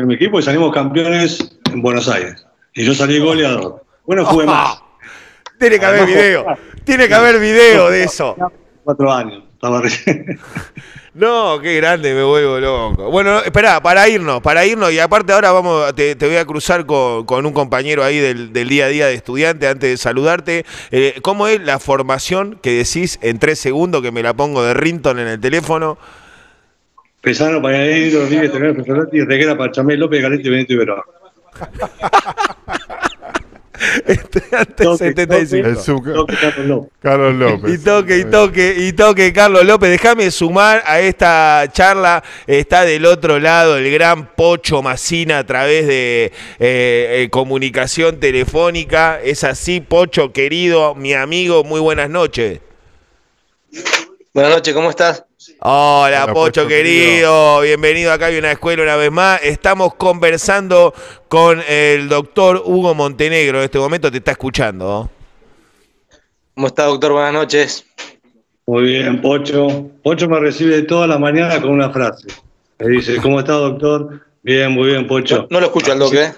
en mi equipo y salimos campeones en Buenos Aires. Y yo salí goleador. Bueno, jugué más. Tiene que haber video. Tiene que haber video de eso. Cuatro años. Estaba recién. No, qué grande, me vuelvo loco. Bueno, espera, para irnos, para irnos, y aparte ahora vamos, te, te voy a cruzar con, con un compañero ahí del, del día a día de estudiante antes de saludarte. Eh, ¿Cómo es la formación que decís en tres segundos que me la pongo de Rinton en el teléfono? Pesano, Paganero, Rodríguez, Tenero, Ferrotti, Reguera, Pachamé, López, Galetti, Benito y Verón. Estudiante Toque, 75. El sub- Toque, Carlos López. Carlos López. Y toque, y toque, y toque, Carlos López. Déjame sumar a esta charla. Está del otro lado el gran Pocho Macina a través de eh, eh, comunicación telefónica. Es así, Pocho, querido, mi amigo, muy buenas noches. Buenas noches, ¿cómo estás? Hola, Hola, Pocho Pocho, querido. Bienvenido acá a una escuela una vez más. Estamos conversando con el doctor Hugo Montenegro. En este momento te está escuchando. ¿Cómo está, doctor? Buenas noches. Muy bien, Pocho. Pocho me recibe toda la mañana con una frase. Me dice, ¿cómo está, doctor? Bien, muy bien, Pocho. No lo escucho al doque, ¿eh?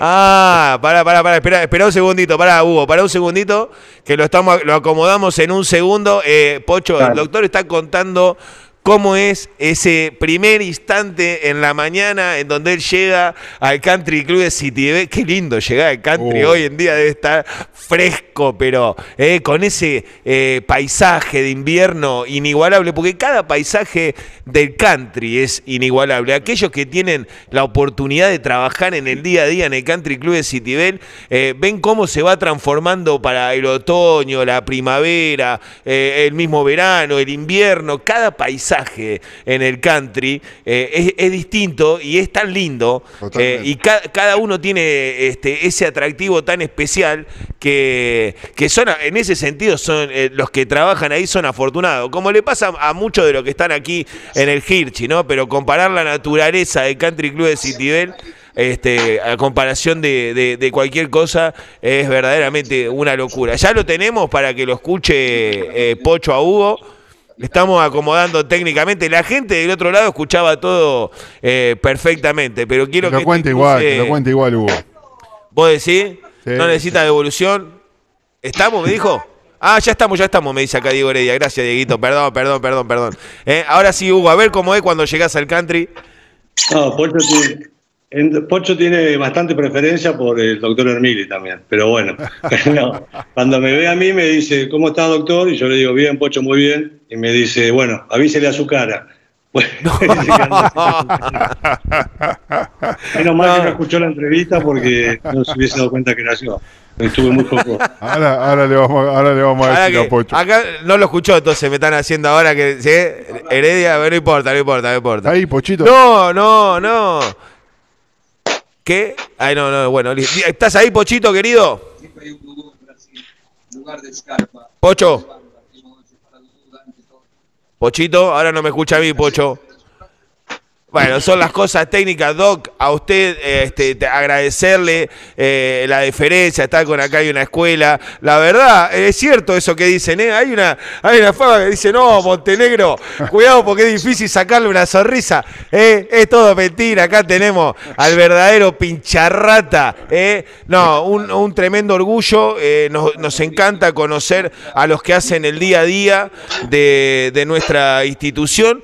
Ah, para, para, para, espera, espera un segundito, para Hugo, para un segundito, que lo estamos, lo acomodamos en un segundo. Eh, Pocho, el doctor está contando cómo es ese primer instante en la mañana en donde él llega al Country Club de City. Qué lindo llegar al country Uh. hoy en día debe estar fresco, pero eh, con ese eh, paisaje de invierno inigualable, porque cada paisaje del country es inigualable. Aquellos que tienen la oportunidad de trabajar en el día a día en el Country Club de Citibel, eh, ven cómo se va transformando para el otoño, la primavera, eh, el mismo verano, el invierno, cada paisaje en el country eh, es, es distinto y es tan lindo eh, y ca- cada uno tiene este, ese atractivo tan especial que, que son, en ese sentido, son eh, los que trabajan ahí son afortunados. Como le pasa a muchos de los que están aquí en el Hirchi, ¿no? Pero comparar la naturaleza del Country Club de Citibel. Este, a comparación de, de- de cualquier cosa, es verdaderamente una locura. Ya lo tenemos para que lo escuche eh, Pocho a Hugo. Estamos acomodando técnicamente. La gente del otro lado escuchaba todo eh, perfectamente, pero quiero Que lo cuente este igual, que lo cuente igual, Hugo. ¿Vos decís? Sí. ¿No necesita devolución? ¿Estamos, me dijo? Ah, ya estamos, ya estamos, me dice acá Diego Heredia. Gracias, Dieguito. Perdón, perdón, perdón, perdón. Eh, ahora sí, Hugo, a ver cómo es cuando llegás al country. No, Pocho tiene, en- Pocho tiene bastante preferencia por el doctor Hermili también, pero bueno. No, cuando me ve a mí me dice, ¿cómo está, doctor? Y yo le digo, bien, Pocho, muy bien. Y me dice, bueno, avísele a su cara. Bueno, Menos mal que no escuchó la entrevista porque no se hubiese dado cuenta que era yo. Estuve muy poco. Ahora, ahora, le, vamos, ahora le vamos a Ahora decir que- a Pocho. acá no lo escuchó, entonces me están haciendo ahora que. ¿sí? Heredia, pero no importa, no importa, no importa. Ahí, Pochito. No, no, no. ¿Qué? Ay, no, no, bueno. ¿Estás ahí, Pochito, querido? Pocho. Pochito, ahora no me escucha a mí, Pocho. Bueno, son las cosas técnicas, Doc. A usted este, te- agradecerle eh, la deferencia, estar con acá hay una escuela. La verdad, es cierto eso que dicen, ¿eh? Hay una, hay una fama que dice, no, Montenegro, cuidado porque es difícil sacarle una sonrisa. ¿eh? Es todo mentira, acá tenemos al verdadero pincharrata. No, un, tremendo orgullo. nos, encanta conocer a los que hacen el día a día de, nuestra institución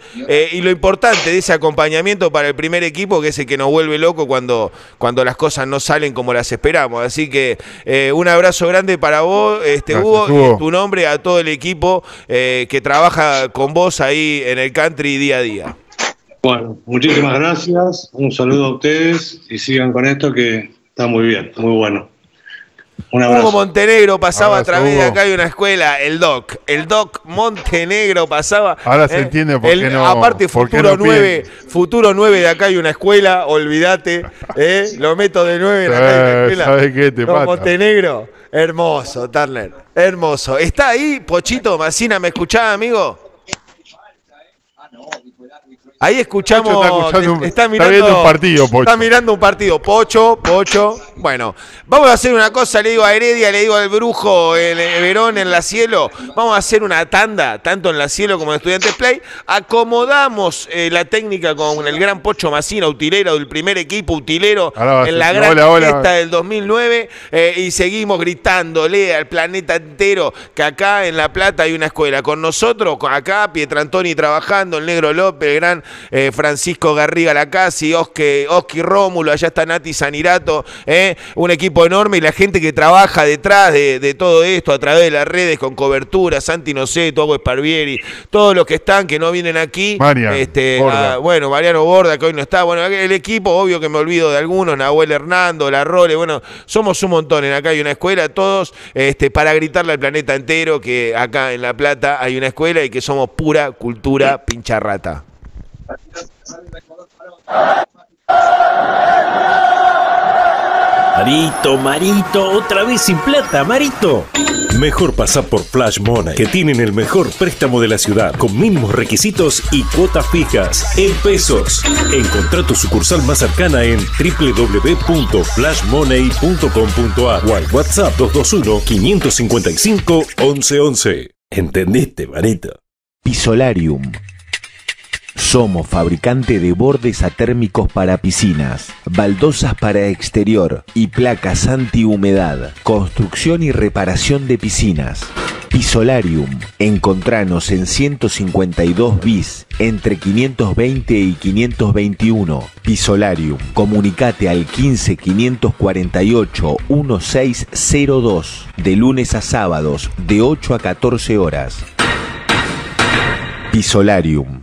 y lo importante de ese acompañamiento para el primer equipo, que es el que nos vuelve loco cuando, cuando las cosas no salen como las esperamos. Así que eh, un abrazo grande para vos, este, Gracias, Hugo, y Hugo. en tu nombre a todo el equipo eh, que trabaja con vos ahí en el country día a día. Bueno, muchísimas gracias. Un saludo a ustedes y sigan con esto que está muy bien, muy bueno. Un Hugo. Montenegro pasaba Abrazo, a través de Hugo. acá hay una escuela, el DOC. El DOC Montenegro pasaba. eh, Ahora se entiende por qué no- Aparte, por qué futuro no 9, futuro 9 de acá hay una escuela, olvídate. ¿eh? Lo meto de 9 de acá hay una Eh, escuela. ¿sabes qué te No, pasa? Montenegro, hermoso, Turner. Hermoso. ¿Está ahí, Pochito Macina? ¿Me escuchaba, amigo? Ahí escuchamos. Está está está mirando, viendo un partido, Pocho. Está mirando un partido. Pocho, Pocho. Bueno, vamos a hacer una cosa, le digo a Heredia, le digo al brujo en Verón, en la cielo, vamos a hacer una tanda, tanto en la cielo como en Estudiantes Play. Acomodamos eh, la técnica con el gran Pocho Macina, utilero del primer equipo, utilero en la gran fiesta del 2009, eh, y seguimos gritándole al planeta entero que acá en La Plata hay una escuela. Con nosotros, acá Pietrantoni trabajando, el Negro López, el gran eh, Francisco Garriga Lacasi, Oski Rómulo, allá está Nati Sanirato, eh, un equipo enorme y la gente que trabaja detrás de, todo esto a través de las redes con cobertura, Santi Noceto, Hugo Esparvieri, todos los que están, que no vienen aquí. este, ah, bueno, Mariano Borda, que hoy no está. Bueno, el equipo, obvio que me olvido de algunos, Nahuel Hernando, La Role, bueno, somos un montón. En acá hay una escuela, todos, este, para gritarle al planeta entero que acá en La Plata hay una escuela y que somos pura cultura pincharrata. Marito, Marito, otra vez sin plata, Marito. Mejor pasar por Flash Money, que tienen el mejor préstamo de la ciudad, con mínimos requisitos y cuotas fijas, en pesos. Encontrá tu sucursal más cercana en www.flashmoney.com.ar o al WhatsApp 221-555-1111. ¿Entendiste, Marito? Pisolarium somos fabricante de bordes atérmicos para piscinas, baldosas para exterior y placas antihumedad, construcción y reparación de piscinas. Pisolarium. Encontranos en 152 bis entre 520 y 521. Pisolarium. Comunicate al 15 548 1602 de lunes a sábados de 8 a 14 horas. Pisolarium.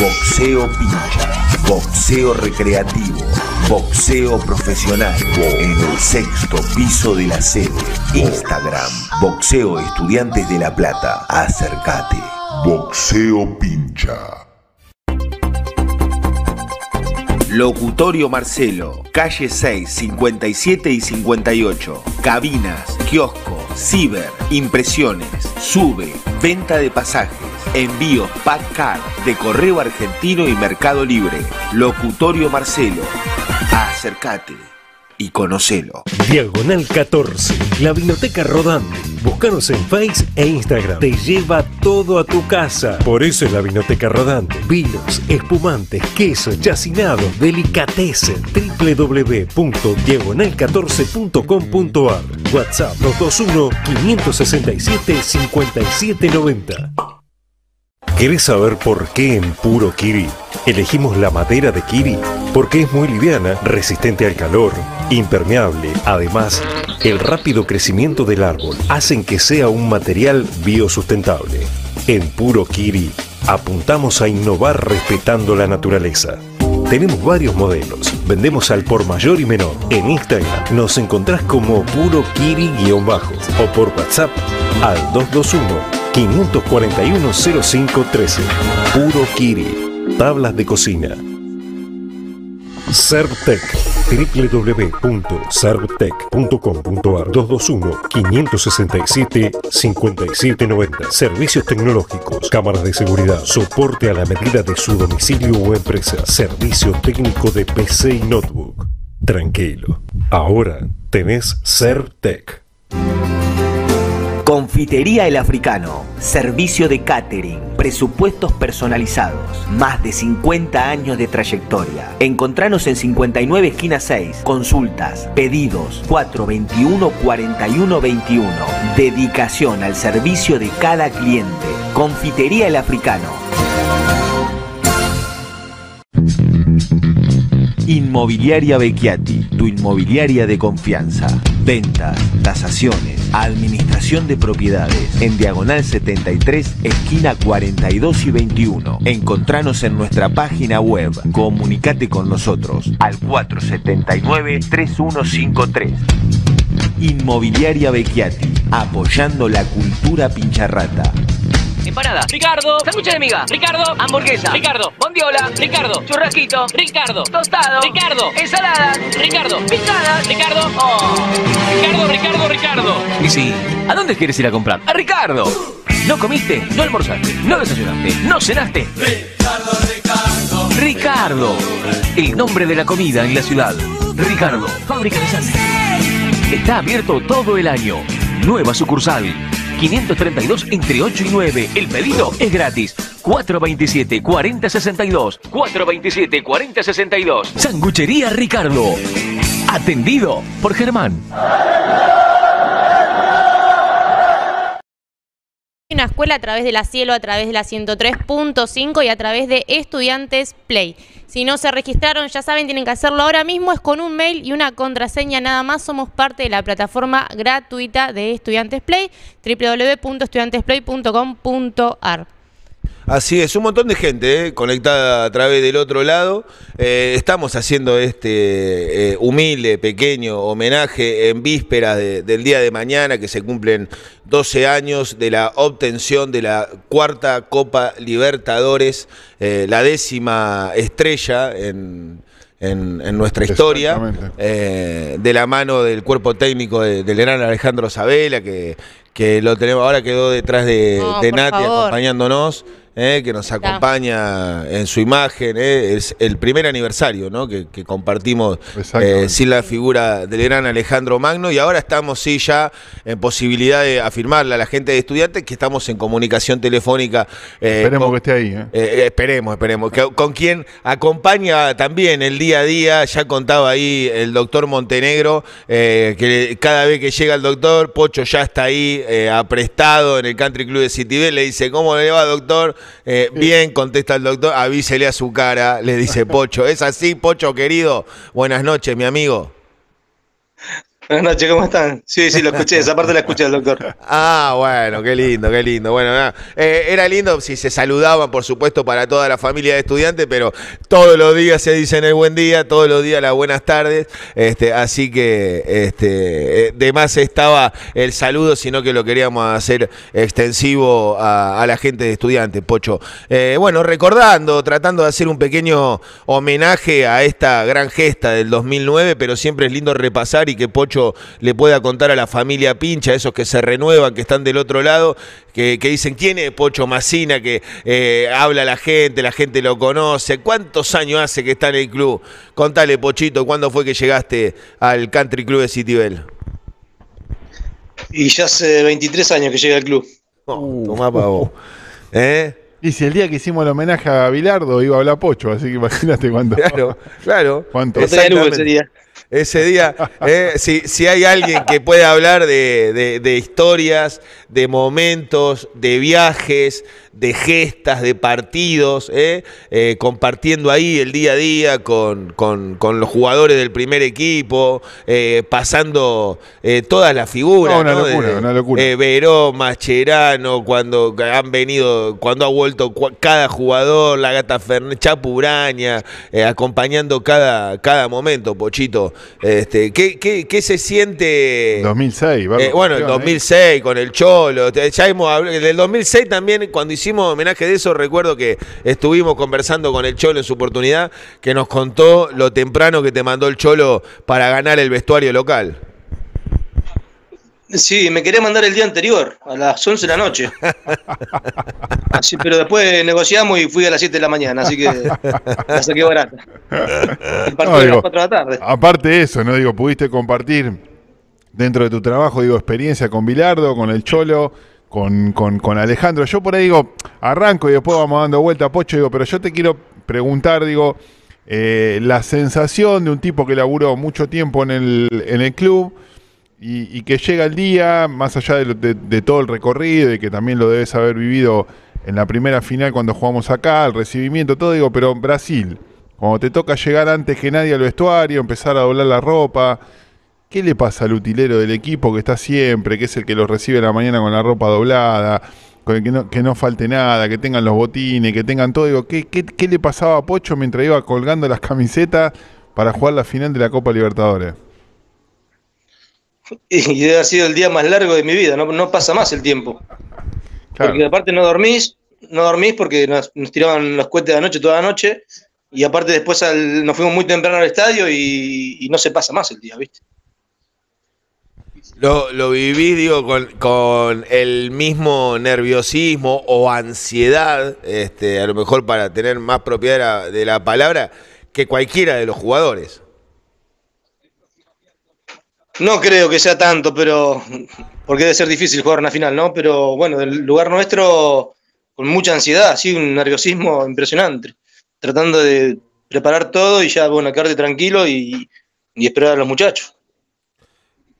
Boxeo pincha. Boxeo recreativo. Boxeo profesional. En el sexto piso de la sede. Instagram. Boxeo Estudiantes de La Plata. Acércate. Boxeo pincha. Locutorio Marcelo, calle 6, 57 y 58. Cabinas, kiosco, ciber, impresiones, sube, venta de pasajes, envíos Packard de Correo Argentino y Mercado Libre. Locutorio Marcelo, acércate y conocelo. Diagonal 14, la Biblioteca Rodante. Búscanos en Face e Instagram. Te lleva todo a tu casa. Por eso es la Biblioteca Rodante. Vinos, espumantes, queso, chacinado, delicatessen. www.diagonal14.com.ar WhatsApp 221 567 5790. ¿Querés saber por qué en Puro Kiri elegimos la madera de Kiri? Porque es muy liviana, resistente al calor, impermeable. Además, el rápido crecimiento del árbol hacen que sea un material biosustentable. En Puro Kiri apuntamos a innovar respetando la naturaleza. Tenemos varios modelos. Vendemos al por mayor y menor. En Instagram nos encontrás como Puro Kiri-bajo o por WhatsApp al 221 541 0513. Puro Kiri. Tablas de cocina. Servtec. www.servtec.com.ar 221 567 5790. Servicios tecnológicos, cámaras de seguridad, soporte a la medida de su domicilio o empresa, servicio técnico de PC y notebook. Tranquilo. Ahora tenés Servtec. Confitería El Africano, servicio de catering, presupuestos personalizados, más de 50 años de trayectoria. Encontranos en 59 esquina 6, consultas, pedidos 421 4121. Dedicación al servicio de cada cliente. Confitería El Africano. Inmobiliaria Becchiati, tu inmobiliaria de confianza. Ventas, tasaciones, administración de propiedades. En Diagonal 73, esquina 42 y 21. Encontranos en nuestra página web. Comunicate con nosotros al 479-3153. Inmobiliaria Becchiati, apoyando la cultura pincharrata empanada, Ricardo, sándwich de miga, Ricardo, hamburguesa, Ricardo, bondiola, Ricardo, churrasquito, Ricardo, tostado, Ricardo, ensalada, Ricardo, picada, Ricardo, oh, Ricardo, Ricardo, Ricardo. Y sí, ¿a dónde quieres ir a comprar? A Ricardo. ¿No comiste? ¿No almorzaste? ¿No desayunaste? ¿No cenaste? Ricardo, Ricardo. Ricardo, el nombre de la comida en la ciudad. Ricardo, fábrica de sangre. Está abierto todo el año. Nueva sucursal. 532 entre 8 y 9. El pedido es gratis. 427 4062. 427 4062. Sanguchería Ricardo. Atendido por Germán. Escuela a través de la Cielo, a través de la 103.5 y a través de Estudiantes Play. Si no se registraron, ya saben, tienen que hacerlo ahora mismo, es con un mail y una contraseña nada más. Somos parte de la plataforma gratuita de Estudiantes Play, www.estudiantesplay.com.ar. Así es, un montón de gente eh, conectada a través del otro lado. Eh, estamos haciendo este eh, humilde, pequeño homenaje en vísperas de- del día de mañana, que se cumplen 12 años de la obtención de la cuarta Copa Libertadores, eh, la décima estrella en, en- en nuestra historia, eh, de la mano del cuerpo técnico de- del gran Alejandro Sabela, que, que lo tenemos ahora quedó detrás de, No, de Nati favor. acompañándonos. Eh, que nos acompaña en su imagen, eh, es el primer aniversario ¿no? que, que compartimos eh, sin la figura del gran Alejandro Magno y ahora estamos sí ya en posibilidad de afirmarle a la gente de estudiantes que estamos en comunicación telefónica. eh, Esperemos con- que esté ahí. ¿eh? eh, esperemos, esperemos. Que- con quien acompaña también el día a día, ya contaba ahí el doctor Montenegro, eh, que cada vez que llega el doctor, Pocho ya está ahí eh, aprestado en el Country Club de Citibel, le dice, ¿cómo le va, doctor? Eh, bien, contesta el doctor, avísele a su cara, le dice Pocho. ¿Es así, Pocho, querido? Buenas noches, mi amigo. Buenas noches, ¿cómo están? Sí, sí, lo escuché, esa parte la escuché del doctor. Ah, bueno, qué lindo, qué lindo. Bueno, nada, eh, era lindo si se saludaban, por supuesto, para toda la familia de estudiantes, pero todos los días se dicen el buen día, todos los días las buenas tardes. Este, así que este, eh, de más estaba el saludo, sino que lo queríamos hacer extensivo a, a la gente de estudiantes, Pocho. Eh, bueno, recordando, tratando de hacer un pequeño homenaje a esta gran gesta del 2009, pero siempre es lindo repasar y que Pocho le pueda contar a la familia Pincha, esos que se renuevan, que están del otro lado, que, que dicen, ¿quién es Pocho Macina? Que eh, habla la gente, la gente lo conoce. ¿Cuántos años hace que está en el club? Contale, Pochito, ¿cuándo fue que llegaste al Country Club de Citibel? Y ya hace 23 años que llegué al club. Oh, tomá pa' vos. ¿Eh? Y si el día que hicimos el homenaje a Bilardo iba a hablar Pocho, así que imagínate cuánto. Claro, claro. ¿Cuánto? Luz ese día, eh, si, si hay alguien que puede hablar de, de- de historias, de momentos, de viajes, de gestas, de partidos, eh, eh, compartiendo ahí el día a día con, con- con los jugadores del primer equipo, eh, pasando todas las figuras. No, una ¿no? locura, Desde, una locura. Verón, Mascherano, cuando han venido, cuando ha vuelto cada jugador, la gata Fernández, Chapuraña, eh, acompañando cada, cada momento, Pochito. Este, ¿qué, qué, qué se siente? 2006, verlo Eh, bueno, el campeón, ¿eh? 2006 con el Cholo, ya hemos hablado, del 2006 también cuando hicimos homenaje de eso recuerdo que estuvimos conversando con el Cholo en su oportunidad que nos contó lo temprano que te mandó el Cholo para ganar el vestuario local. Sí, me quería mandar el día anterior, a las 11 de la noche. Así, pero después negociamos y fui a las 7 de la mañana, así que la saqué barata. El partido No, de digo, las 4 de la tarde. Aparte de eso, ¿no? Digo, pudiste compartir dentro de tu trabajo, digo, experiencia con Bilardo, con el Cholo, con, con- con Alejandro. Yo por ahí digo, arranco y después vamos dando vuelta a Pocho, digo, pero yo te quiero preguntar, digo, eh, la sensación de un tipo que laburó mucho tiempo en el, en el club y, que llega el día, más allá de- de todo el recorrido y que también lo debes haber vivido en la primera final cuando jugamos acá, el recibimiento, todo, digo, pero Brasil, cuando te toca llegar antes que nadie al vestuario, empezar a doblar la ropa, ¿qué le pasa al utilero del equipo que está siempre, que es el que los recibe a la mañana con la ropa doblada? con el que no, que no falte nada, que tengan los botines, que tengan todo. Digo, ¿qué, qué, qué le pasaba a Pocho mientras iba colgando las camisetas para jugar la final de la Copa Libertadores? Y debe haber sido el día más largo de mi vida, no, no pasa más el tiempo. Claro. Porque aparte no dormís, no dormís porque nos, nos tiraban los cohetes de la noche toda la noche. Y aparte después al- nos fuimos muy temprano al estadio y, y no se pasa más el día, ¿viste? Lo, lo viví, digo, con, con el mismo nerviosismo o ansiedad, este, a lo mejor para tener más propiedad de la, palabra, que cualquiera de los jugadores. No creo que sea tanto, pero porque debe ser difícil jugar una final, ¿no? Pero bueno, del lugar nuestro, con mucha ansiedad, así un nerviosismo impresionante, tratando de preparar todo y ya, bueno, quedarte tranquilo y, y esperar a los muchachos.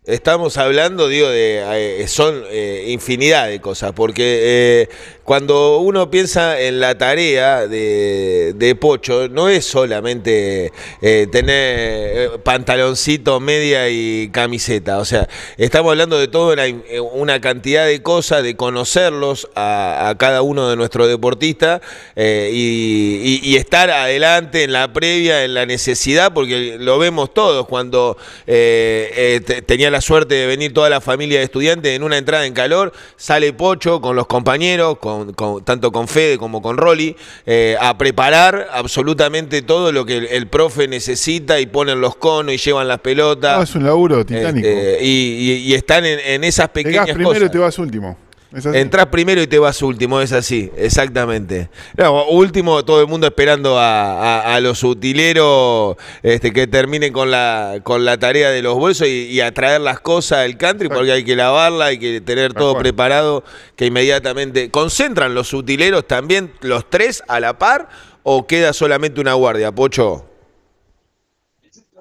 Estamos hablando, digo, de eh, son eh, infinidad de cosas, porque eh, cuando uno piensa en la tarea de, Pocho, no es solamente tener pantaloncito, media y camiseta, o sea, estamos hablando de toda una, una cantidad de cosas, de conocerlos a, cada uno de nuestros deportistas y, estar adelante en la previa, en la necesidad, porque lo vemos todos, cuando tenía la suerte de venir toda la familia de estudiantes en una entrada en calor, sale Pocho con los compañeros, con, con, tanto con Fede como con Rolly, eh, a preparar absolutamente todo lo que el, el, profe necesita y ponen los conos y llevan las pelotas. No, es un laburo titánico. Este, y, y, y, están en, en esas pequeñas Llegás primero cosas. y te vas último. Entrás primero y te vas último, es así, exactamente. No, último, todo el mundo esperando a, a, a los utileros este, que terminen con la, con la tarea de los bolsos y, y a traer las cosas del country, porque hay que lavarla, hay que tener todo preparado, que inmediatamente. ¿Concentran los utileros también los tres a la par o queda solamente una guardia, Pocho?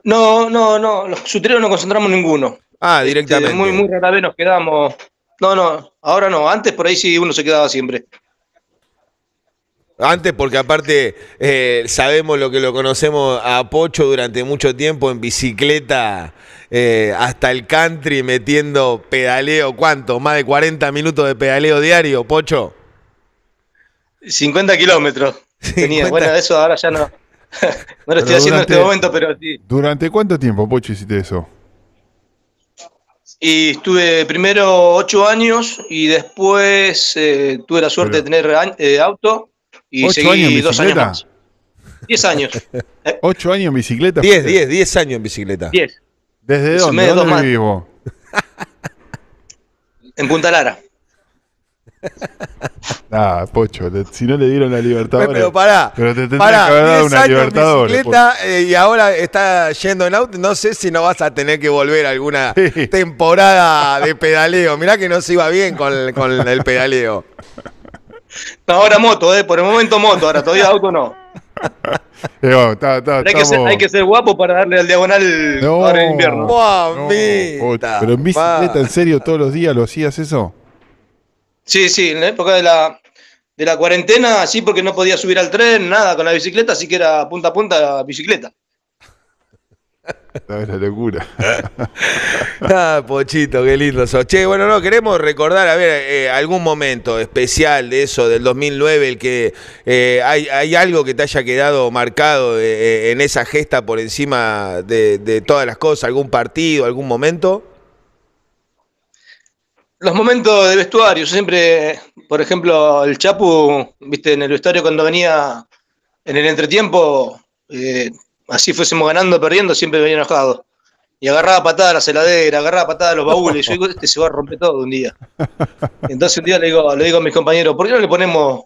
No, no, no, los utileros no concentramos ninguno. Ah, directamente. Este, muy, muy rara vez nos quedamos no, no, ahora no. Antes por ahí sí uno se quedaba siempre. Antes, porque aparte eh, sabemos lo que lo conocemos a Pocho durante mucho tiempo en bicicleta eh, hasta el country metiendo pedaleo. ¿Cuánto? ¿Más de 40 minutos de pedaleo diario, Pocho? 50 kilómetros. 50. Tenía. Bueno, eso ahora ya no. no lo estoy haciendo durante, en este momento, pero sí. ¿Durante cuánto tiempo, Pocho, hiciste eso? Y estuve primero ocho años y después eh, tuve la suerte Pero, de tener eh, auto y seguí años dos años más. Diez años. ¿Ocho años en bicicleta? Diez, diez, diez años en bicicleta. Diez. ¿Desde dónde? ¿Dónde vivís vos? en Punta Lara. Ah, Pocho, si no le dieron la Libertadores. Pero pará, pero te tendría pará, que haber dado una Libertadores. Bicicleta, eh, y ahora está yendo en auto. No sé si no vas a tener que volver alguna sí. temporada de pedaleo. Mirá que no se iba bien con, con el pedaleo. No, ahora moto, eh, por el momento moto, ahora todavía auto no. Digo, ta, ta, hay, que ser, hay, que ser, guapo para darle al diagonal no, ahora en invierno. No, pero en bicicleta, ¿en serio todos los días lo hacías eso? Sí, sí, en la época de la, de la cuarentena, sí, porque no podía subir al tren, nada, con la bicicleta, así que era punta a punta bicicleta. No, es la locura. ah, Pochito, qué lindo sos. Che, bueno, no, queremos recordar, a ver, eh, algún momento especial de eso, del 2009, el que eh, hay, hay, algo que te haya quedado marcado eh, en esa gesta por encima de, de todas las cosas, algún partido, algún momento. Los momentos de vestuario, siempre, por ejemplo, el Chapu, viste, en el vestuario cuando venía en el entretiempo, eh, así fuésemos ganando perdiendo, siempre venía enojado. Y agarraba patada a la celadera, agarraba patada a los baúles. Yo digo, este se va a romper todo un día. Entonces un día le digo, le digo a mis compañeros, ¿por qué no le ponemos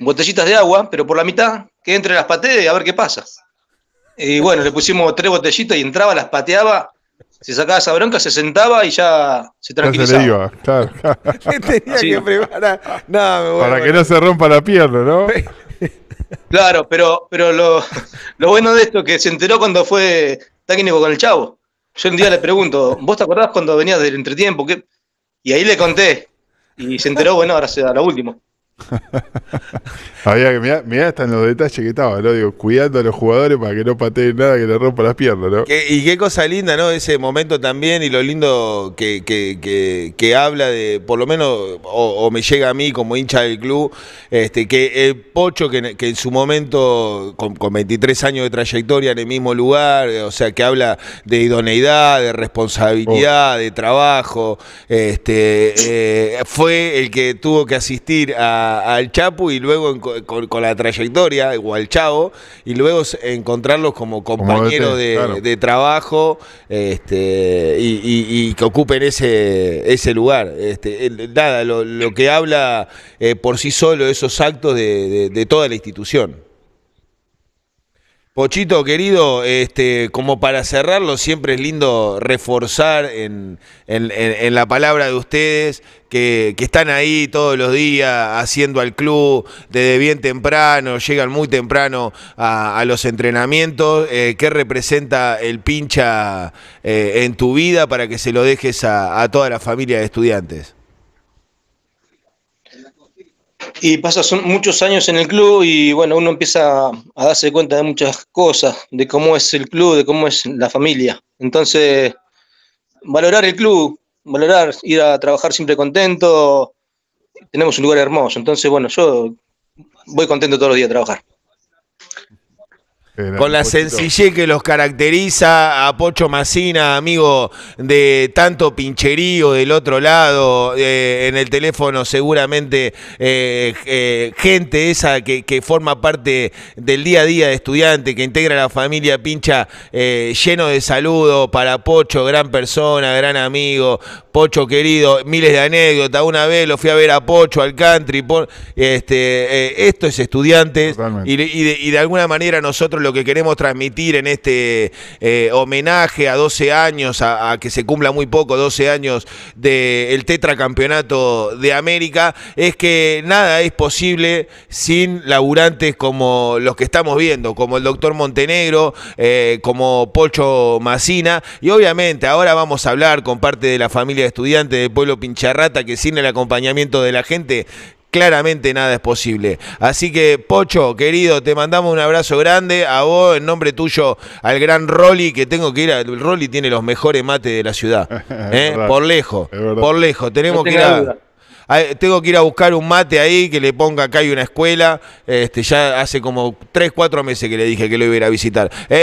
botellitas de agua, pero por la mitad, que entre las pateas y a ver qué pasa? Y bueno, le pusimos tres botellitas y entraba, las pateaba se sacaba esa bronca, se sentaba y ya se tranquilizaba. Ya se le iba, claro. Tenía sí. que preparar. No, Para que no se rompa la pierna, ¿no? claro, pero, pero lo, lo, bueno de esto es que se enteró cuando fue técnico con el chavo. Yo un día le pregunto, ¿vos te acordás cuando venías del entretiempo? ¿Qué? Y ahí le conté. Y se enteró, bueno, ahora será lo último. Había que mirar, mirá hasta en los detalles que estaba, ¿no? Digo, cuidando a los jugadores para que no pateen nada que le rompa las piernas, ¿no? ¿Qué, y qué cosa linda, ¿no? Ese momento también y lo lindo que, que, que, que habla de, por lo menos, o, o, me llega a mí como hincha del club, este, que el Pocho, que, que en su momento, con, con, 23 años de trayectoria en el mismo lugar, o sea, que habla de idoneidad, de responsabilidad, oh. de trabajo, este, eh, fue el que tuvo que asistir a, al Chapu y luego en, con, con, la trayectoria, o al Chavo, y luego encontrarlos como compañeros como de, claro. de, trabajo este, y, y, y, que ocupen ese, ese lugar. Este, nada, lo, lo, que habla eh, por sí solo esos actos de, de, de toda la institución. Pochito, querido, este, como para cerrarlo, siempre es lindo reforzar en, la palabra de ustedes que, están ahí todos los días haciendo al club desde bien temprano, llegan muy temprano a, los entrenamientos. Eh, ¿Qué representa el pincha eh, en tu vida para que se lo dejes a toda la familia de estudiantes? Y pasa muchos años en el club y bueno, uno empieza a darse cuenta de muchas cosas, de cómo es el club, de cómo es la familia. Entonces, valorar el club, valorar, ir a trabajar siempre contento. Tenemos un lugar hermoso. Entonces, bueno, yo voy contento todos los días a trabajar. Era Con la sencillez que los caracteriza a Pocho Macina, amigo de tanto pincherío del otro lado, eh, en el teléfono seguramente eh, eh, gente esa que, que forma parte del día a día de estudiante, que integra la familia pincha lleno de saludos para Pocho, gran persona, gran amigo, Pocho querido, miles de anécdotas, una vez lo fui a ver a Pocho al country, este, esto es estudiantes Totalmente. y, de- y de, y de alguna manera nosotros lo que queremos transmitir en este eh, homenaje a 12 años, a, que se cumpla muy poco, 12 años del tetracampeonato de América, es que nada es posible sin laburantes como los que estamos viendo, como el doctor Montenegro, eh, como Pocho Macina, y obviamente ahora vamos a hablar con parte de la familia de estudiantes del pueblo Pincharrata, que sin el acompañamiento de la gente claramente nada es posible. Así que, Pocho, querido, te mandamos un abrazo grande. A vos, en nombre tuyo, al gran Rolly, que tengo que ir a. El Rolly tiene los mejores mates de la ciudad. ¿eh? Por lejos. Por lejos. Tenemos No que ir tenga a. duda. a- Tengo que ir a buscar un mate ahí que le ponga acá hay una escuela. Este, ya hace como 3, 4 meses que le dije que lo iba a ir a visitar. Eh,